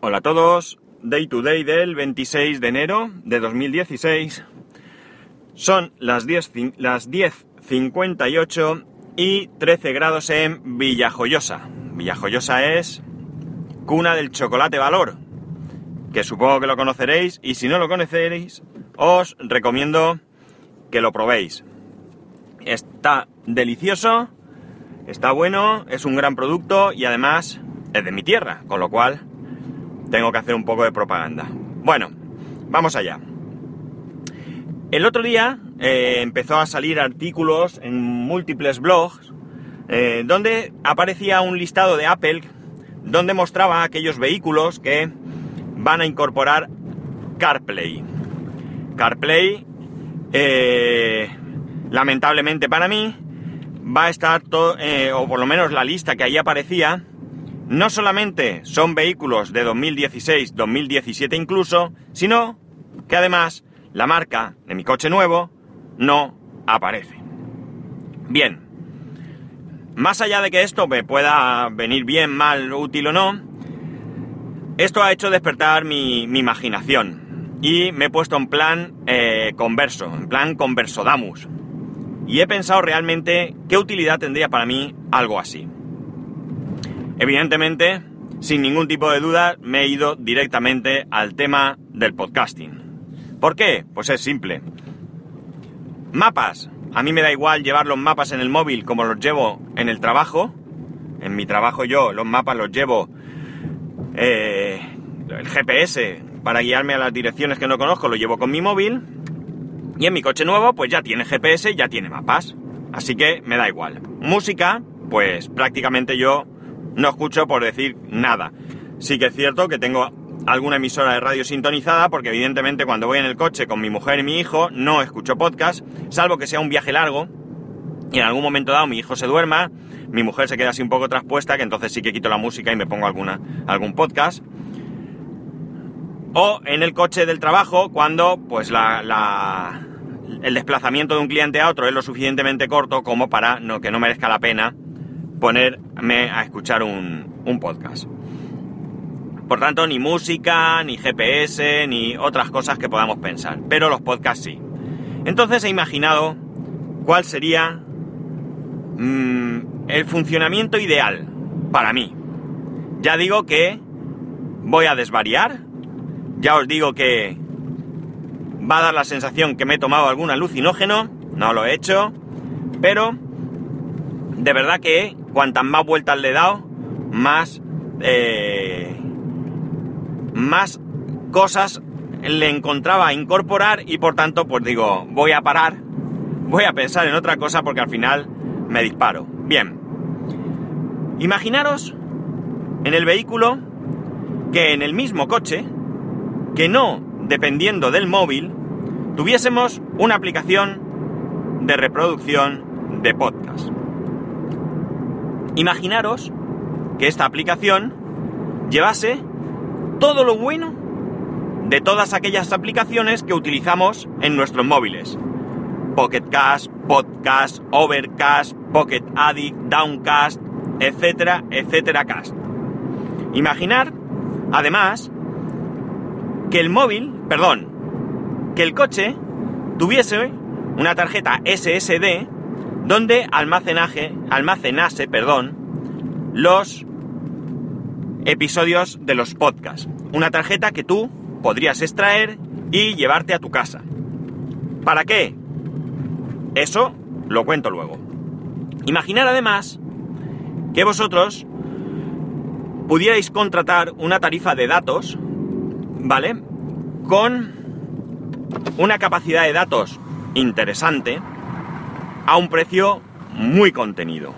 Hola a todos, Day to Day del 26 de enero de 2016. Son las 10.58 las 10.58 y 13 grados en Villajoyosa. Villajoyosa es cuna del chocolate valor, que supongo que lo conoceréis y si no lo conoceréis os recomiendo que lo probéis. Está delicioso, está bueno, es un gran producto y además es de mi tierra, con lo cual tengo que hacer un poco de propaganda. Bueno, vamos allá. El otro día eh, empezó a salir artículos en múltiples blogs eh, donde aparecía un listado de Apple donde mostraba aquellos vehículos que van a incorporar CarPlay. CarPlay, eh, lamentablemente para mí, va a estar todo, o por lo menos la lista que ahí aparecía, no solamente son vehículos de 2016, 2017 incluso, sino que además la marca de mi coche nuevo no aparece. Bien, más allá de que esto me pueda venir bien, mal, útil o no, esto ha hecho despertar mi, imaginación y me he puesto en plan eh, converso, en plan conversodamus. Y he pensado realmente qué utilidad tendría para mí algo así. Evidentemente, sin ningún tipo de duda, me he ido directamente al tema del podcasting. ¿Por qué? Pues es simple. Mapas. A mí me da igual llevar los mapas en el móvil como los llevo en el trabajo. En mi trabajo yo los mapas los llevo eh, el GPS para guiarme a las direcciones que no conozco, lo llevo con mi móvil. Y en mi coche nuevo pues ya tiene GPS, ya tiene mapas. Así que me da igual. Música, pues prácticamente yo no escucho por decir nada. Sí que es cierto que tengo alguna emisora de radio sintonizada porque evidentemente cuando voy en el coche con mi mujer y mi hijo no escucho podcast, salvo que sea un viaje largo y en algún momento dado mi hijo se duerma, mi mujer se queda así un poco traspuesta, que entonces sí que quito la música y me pongo alguna, algún podcast. O en el coche del trabajo cuando pues la, el desplazamiento de un cliente a otro es lo suficientemente corto como para no, que no merezca la pena ponerme a escuchar un, podcast. Por tanto, ni música, ni GPS, ni otras cosas que podamos pensar. Pero los podcasts sí. Entonces he imaginado cuál sería mm, el funcionamiento ideal para mí. Ya digo que voy a desvariar. Ya os digo que va a dar la sensación que me he tomado algún alucinógeno. No lo he hecho. Pero de verdad que cuantas más vueltas le he dado, más, eh, más cosas le encontraba a incorporar y por tanto, pues digo, voy a parar, voy a pensar en otra cosa porque al final me disparo. Bien, imaginaros en el vehículo que en el mismo coche, que no dependiendo del móvil, tuviésemos una aplicación de reproducción de podcast. Imaginaros que esta aplicación llevase todo lo bueno de todas aquellas aplicaciones que utilizamos en nuestros móviles. Pocket Cast, Podcast, Overcast, Pocket Addict, Downcast, etcétera, etcétera cast. Imaginar, además, que el móvil, perdón, que el coche tuviese una tarjeta SSD donde almacenaje, almacenase perdón, los episodios de los podcasts. Una tarjeta que tú podrías extraer y llevarte a tu casa. ¿Para qué? Eso lo cuento luego. Imaginar además que vosotros pudierais contratar una tarifa de datos, ¿vale? Con una capacidad de datos interesante, a un precio muy contenido.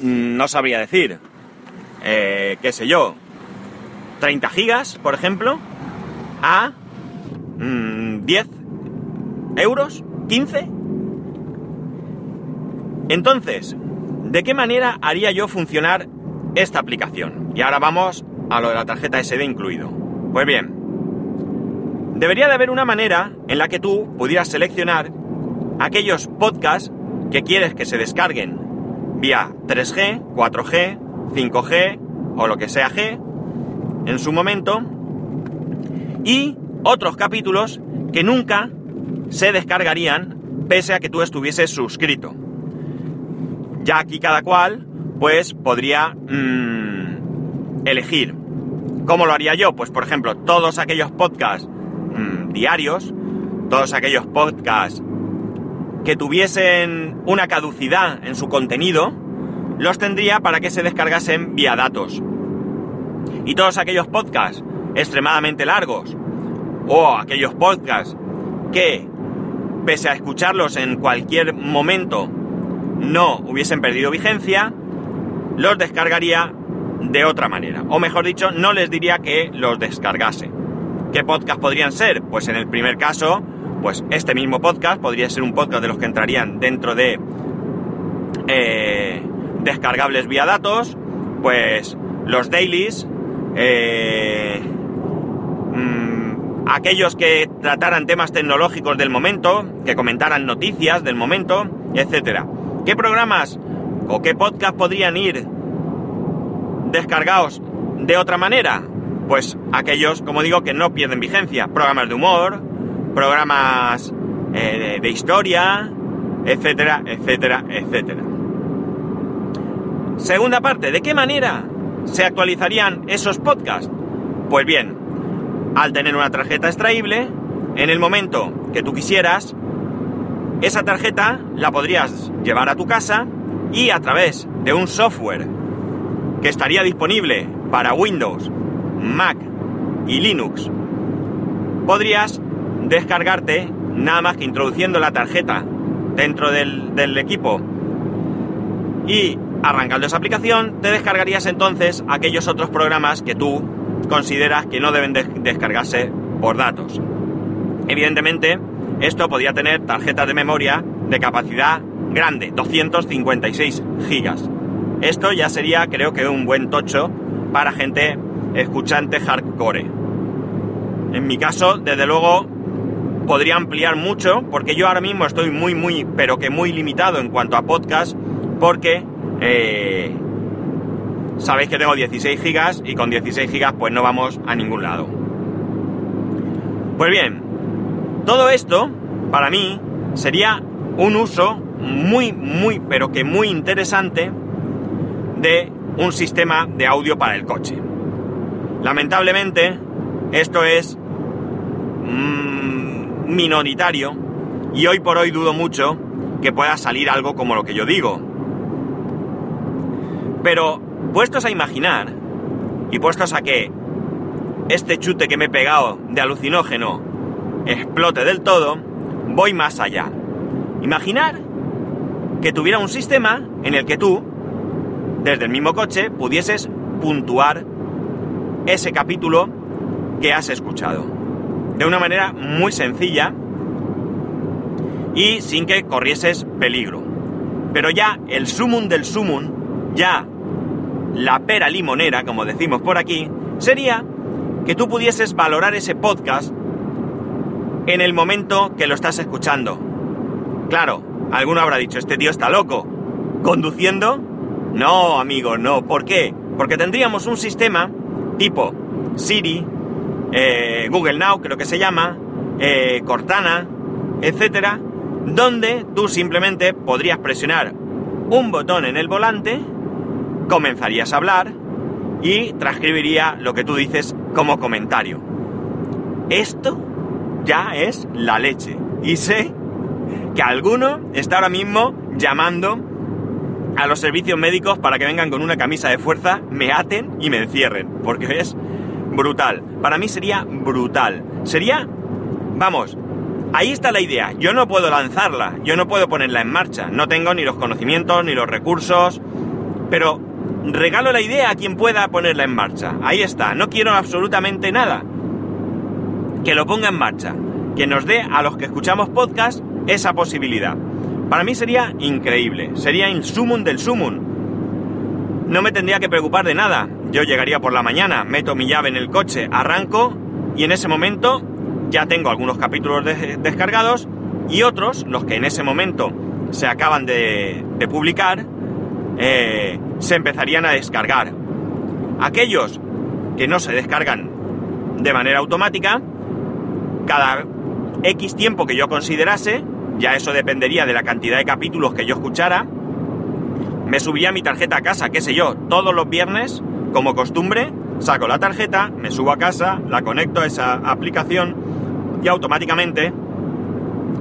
Mm, no sabría decir, eh, qué sé yo, 30 gigas, por ejemplo, a 10 mm, euros, 15. Entonces, ¿de qué manera haría yo funcionar esta aplicación? Y ahora vamos a lo de la tarjeta SD incluido. Pues bien, debería de haber una manera en la que tú pudieras seleccionar aquellos podcasts que quieres que se descarguen vía 3G, 4G, 5G, o lo que sea G en su momento y otros capítulos que nunca se descargarían pese a que tú estuvieses suscrito. Ya aquí cada cual pues podría mm, elegir. ¿Cómo lo haría yo? Pues por ejemplo, todos aquellos podcasts mm, diarios, todos aquellos podcasts que tuviesen una caducidad en su contenido, los tendría para que se descargasen vía datos. Y todos aquellos podcasts extremadamente largos o aquellos podcasts que, pese a escucharlos en cualquier momento, no hubiesen perdido vigencia, los descargaría de otra manera. O mejor dicho, no les diría que los descargase. ¿Qué podcast podrían ser? Pues en el primer caso, pues este mismo podcast podría ser un podcast de los que entrarían dentro de eh, descargables vía datos, pues los dailies, eh, mm, aquellos que trataran temas tecnológicos del momento, que comentaran noticias del momento, etcétera. ¿Qué programas o qué podcast podrían ir descargados de otra manera? Pues aquellos, como digo, que no pierden vigencia. Programas de humor, programas eh, de historia, etcétera, etcétera, etcétera. Segunda parte, ¿de qué manera se actualizarían esos podcasts? Pues bien, al tener una tarjeta extraíble, en el momento que tú quisieras, esa tarjeta la podrías llevar a tu casa y a través de un software que estaría disponible para Windows, Mac y Linux, podrías descargarte nada más que introduciendo la tarjeta dentro del, del equipo y Arrancando esa aplicación, te descargarías entonces aquellos otros programas que tú consideras que no deben descargarse por datos. Evidentemente, esto podría tener tarjetas de memoria de capacidad grande, 256 gigas. Esto ya sería, creo que, un buen tocho para gente escuchante hardcore. En mi caso, desde luego, podría ampliar mucho, porque yo ahora mismo estoy muy, muy, pero que muy limitado en cuanto a podcast, porque eh, sabéis que tengo 16 gigas y con 16 gigas pues no vamos a ningún lado. Pues bien, todo esto para mí sería un uso muy, muy, pero que muy interesante de un sistema de audio para el coche. Lamentablemente, esto es mm, minoritario y hoy por hoy dudo mucho que pueda salir algo como lo que yo digo. Pero puestos a imaginar y puestos a que este chute que me he pegado de alucinógeno explote del todo, voy más allá. Imaginar que tuviera un sistema en el que tú, desde el mismo coche, pudieses puntuar ese capítulo que has escuchado. De una manera muy sencilla y sin que corrieses peligro. Pero ya el sumum del sumum, ya la pera limonera, como decimos por aquí, sería que tú pudieses valorar ese podcast en el momento que lo estás escuchando. Claro, alguno habrá dicho, este tío está loco. ¿Conduciendo? No, amigo, no. ¿Por qué? Porque tendríamos un sistema tipo Siri, eh, Google Now, creo que se llama, eh, Cortana, etcétera, donde tú simplemente podrías presionar un botón en el volante comenzarías a hablar y transcribiría lo que tú dices como comentario. Esto ya es la leche. Y sé que alguno está ahora mismo llamando a los servicios médicos para que vengan con una camisa de fuerza, me aten y me encierren. Porque es brutal. Para mí sería brutal. Sería, vamos, ahí está la idea. Yo no puedo lanzarla, yo no puedo ponerla en marcha. No tengo ni los conocimientos, ni los recursos. Pero regalo la idea a quien pueda ponerla en marcha. Ahí está, no quiero absolutamente nada. Que lo ponga en marcha, que nos dé a los que escuchamos podcast esa posibilidad. Para mí sería increíble, sería el sumum del sumum. No me tendría que preocupar de nada. Yo llegaría por la mañana, meto mi llave en el coche, arranco y en ese momento ya tengo algunos capítulos descargados y otros, los que en ese momento se acaban de, de publicar, eh, se empezarían a descargar. aquellos que no se descargan de manera automática, cada X tiempo que yo considerase, ya eso dependería de la cantidad de capítulos que yo escuchara, me subía mi tarjeta a casa, qué sé yo, todos los viernes, como costumbre, saco la tarjeta, me subo a casa, la conecto a esa aplicación y automáticamente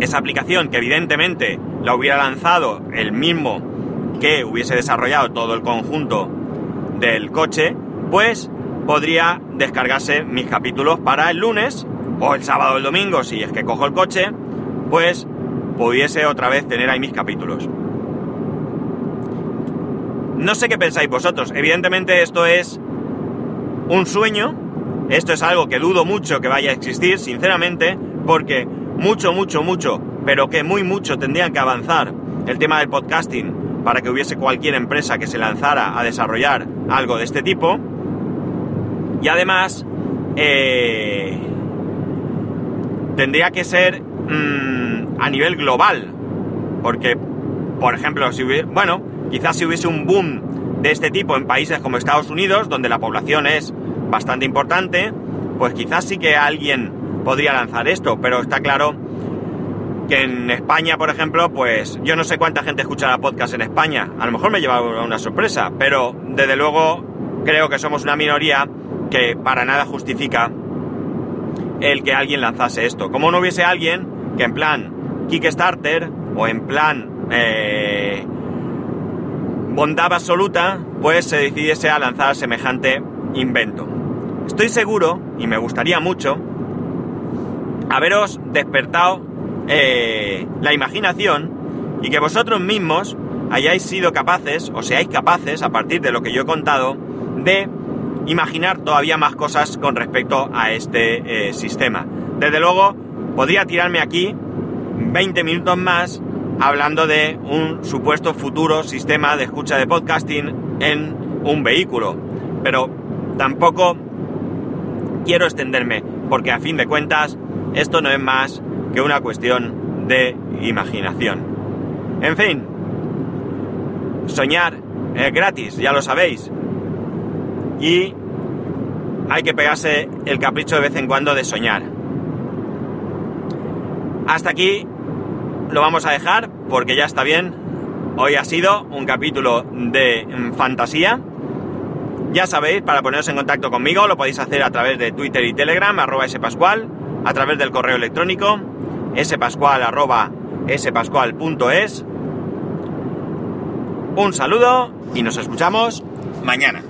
esa aplicación que evidentemente la hubiera lanzado el mismo que hubiese desarrollado todo el conjunto del coche, pues podría descargarse mis capítulos para el lunes o el sábado o el domingo, si es que cojo el coche, pues pudiese otra vez tener ahí mis capítulos. No sé qué pensáis vosotros, evidentemente esto es un sueño, esto es algo que dudo mucho que vaya a existir, sinceramente, porque mucho, mucho, mucho, pero que muy mucho tendrían que avanzar el tema del podcasting para que hubiese cualquier empresa que se lanzara a desarrollar algo de este tipo. Y además, eh, tendría que ser mm, a nivel global. Porque, por ejemplo, si hubiese, bueno, quizás si hubiese un boom de este tipo en países como Estados Unidos, donde la población es bastante importante, pues quizás sí que alguien podría lanzar esto, pero está claro que en España, por ejemplo, pues yo no sé cuánta gente escuchará podcast en España, a lo mejor me lleva una sorpresa, pero desde luego creo que somos una minoría que para nada justifica el que alguien lanzase esto. Como no hubiese alguien que en plan Kickstarter o en plan eh, bondad absoluta, pues se decidiese a lanzar semejante invento. Estoy seguro, y me gustaría mucho, haberos despertado eh, la imaginación y que vosotros mismos hayáis sido capaces, o seáis capaces, a partir de lo que yo he contado, de imaginar todavía más cosas con respecto a este eh, sistema. Desde luego, podría tirarme aquí 20 minutos más hablando de un supuesto futuro sistema de escucha de podcasting en un vehículo. Pero tampoco quiero extenderme, porque a fin de cuentas esto no es más que una cuestión de imaginación. En fin, soñar es gratis, ya lo sabéis. Y hay que pegarse el capricho de vez en cuando de soñar. Hasta aquí lo vamos a dejar porque ya está bien. Hoy ha sido un capítulo de fantasía. Ya sabéis, para poneros en contacto conmigo lo podéis hacer a través de Twitter y Telegram, arroba spascual, a través del correo electrónico, spascual arroba spascual.es. Un saludo y nos escuchamos mañana.